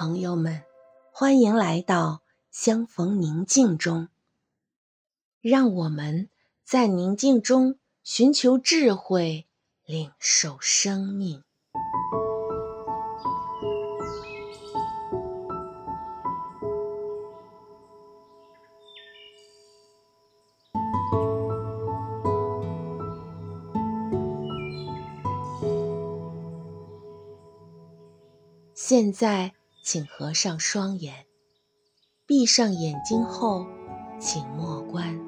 朋友们，欢迎来到相逢宁静中。让我们在宁静中寻求智慧，领受生命。现在，请合上双眼，闭上眼睛后，请默观。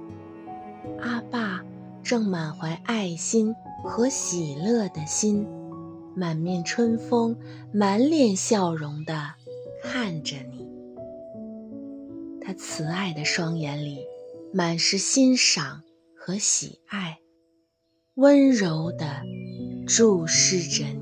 阿爸正满怀爱心和喜乐的心，满面春风、满脸笑容的看着你。他慈爱的双眼里满是欣赏和喜爱，温柔的注视着你。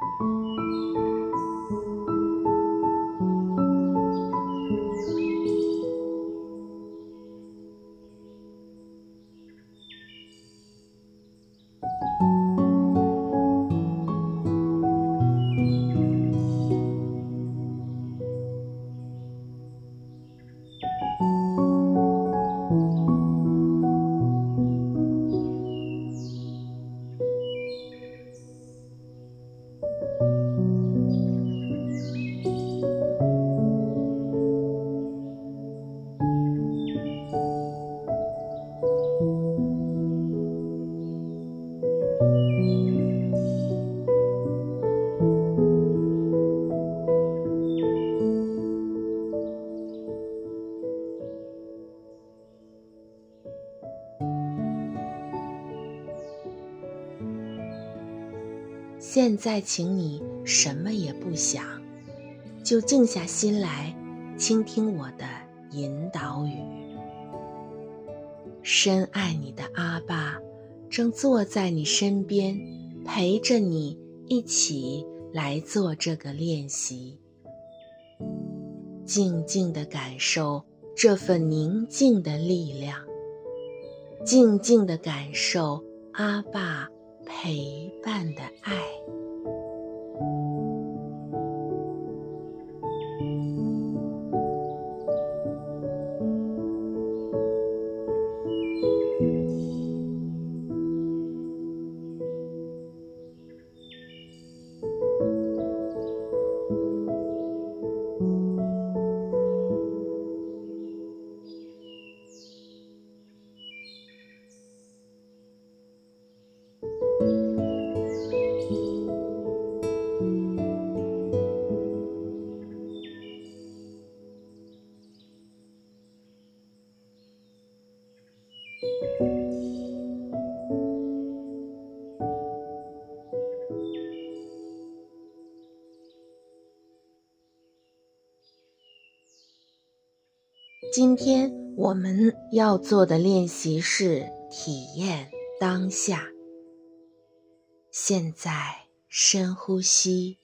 Música 现在，请你什么也不想，就静下心来，倾听我的引导语。深爱你的阿爸，正坐在你身边，陪着你一起来做这个练习。静静的感受这份宁静的力量，静静的感受阿爸陪伴的爱。今天我们要做的练习是体验当下。现在深呼吸，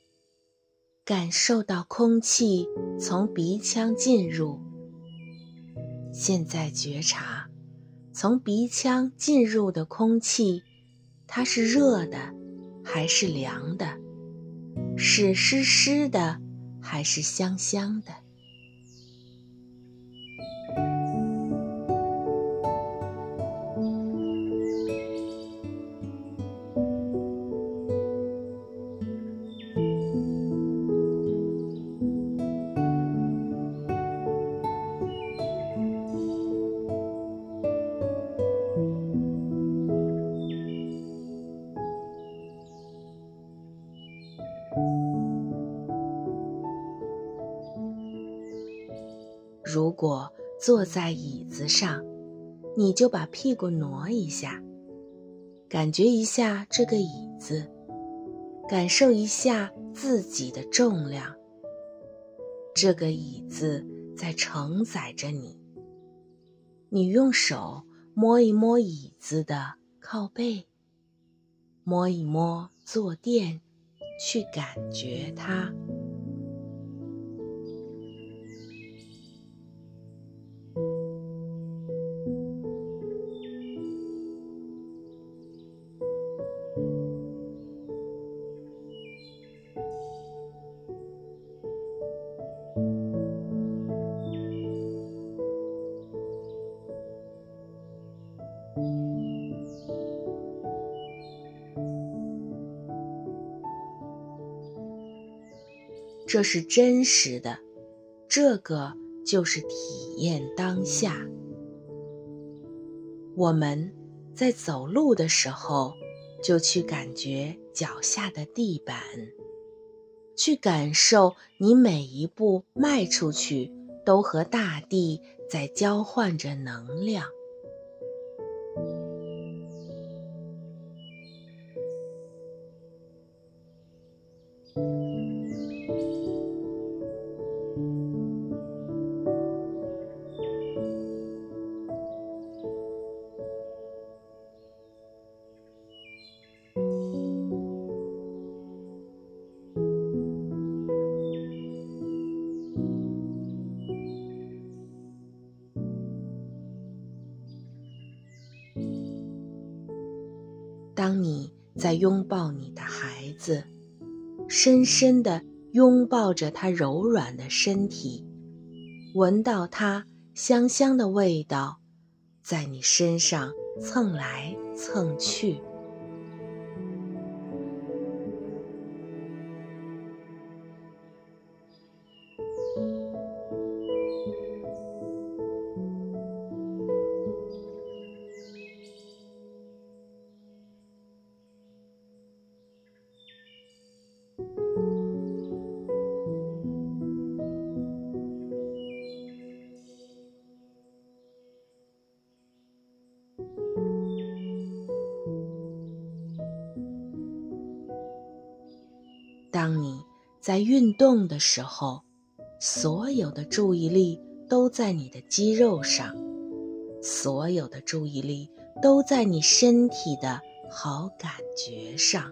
感受到空气从鼻腔进入。现在觉察，从鼻腔进入的空气，它是热的还是凉的？是湿湿的还是香香的？果坐在椅子上，你就把屁股挪一下，感觉一下这个椅子，感受一下自己的重量。这个椅子在承载着你。你用手摸一摸椅子的靠背，摸一摸坐垫，去感觉它。这是真实的，这个就是体验当下。我们在走路的时候，就去感觉脚下的地板，去感受你每一步迈出去，都和大地在交换着能量。在拥抱你的孩子，深深地拥抱着他柔软的身体，闻到他香香的味道，在你身上蹭来蹭去。在运动的时候，所有的注意力都在你的肌肉上，所有的注意力都在你身体的好感觉上。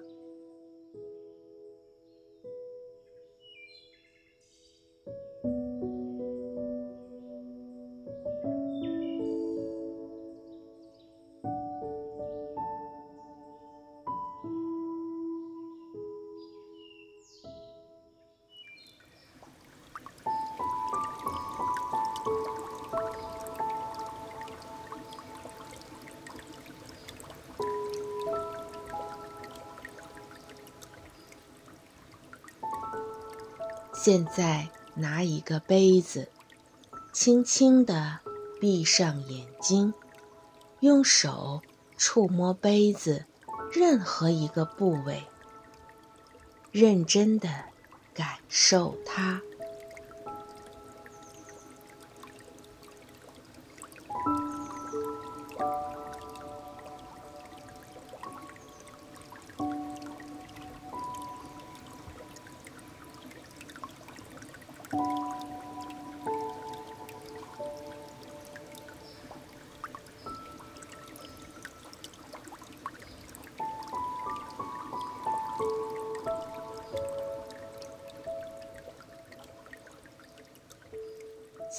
现在拿一个杯子，轻轻地闭上眼睛，用手触摸杯子任何一个部位，认真地感受它。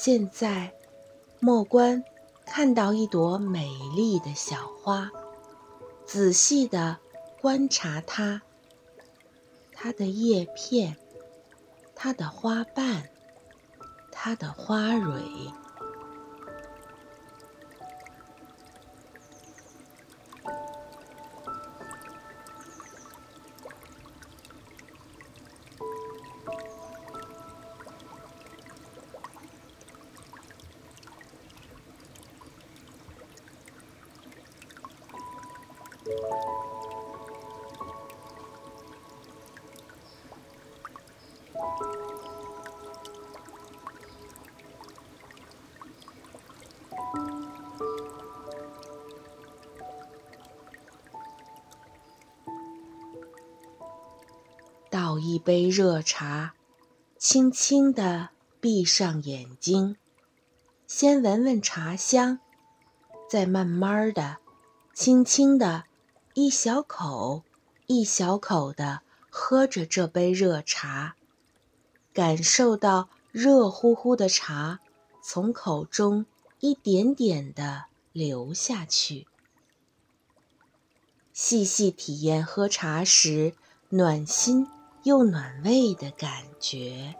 现在，莫关看到一朵美丽的小花，仔细的观察它，它的叶片，它的花瓣，它的花蕊。倒一杯热茶，轻轻地闭上眼睛，先闻闻茶香，再慢慢的、轻轻的，一小口一小口地喝着这杯热茶，感受到热乎乎的茶从口中一点点地流下去，细细体验喝茶时暖心又暖胃的感觉。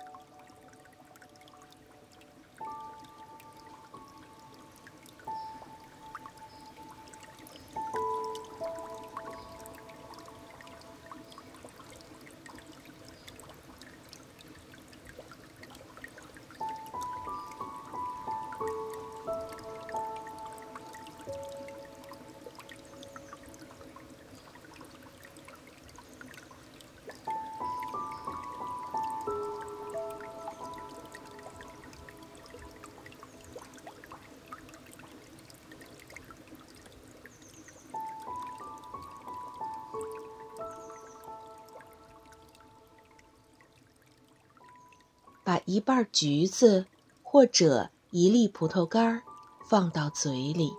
把一半橘子或者一粒葡萄干放到嘴里，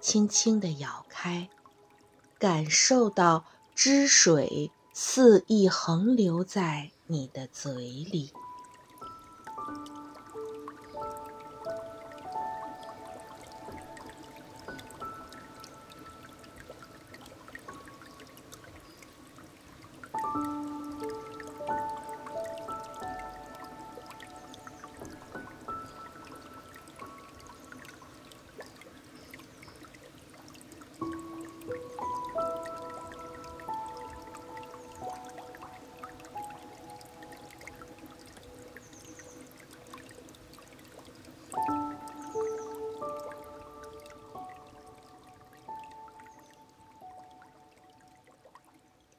轻轻地咬开，感受到汁水肆意横流在你的嘴里。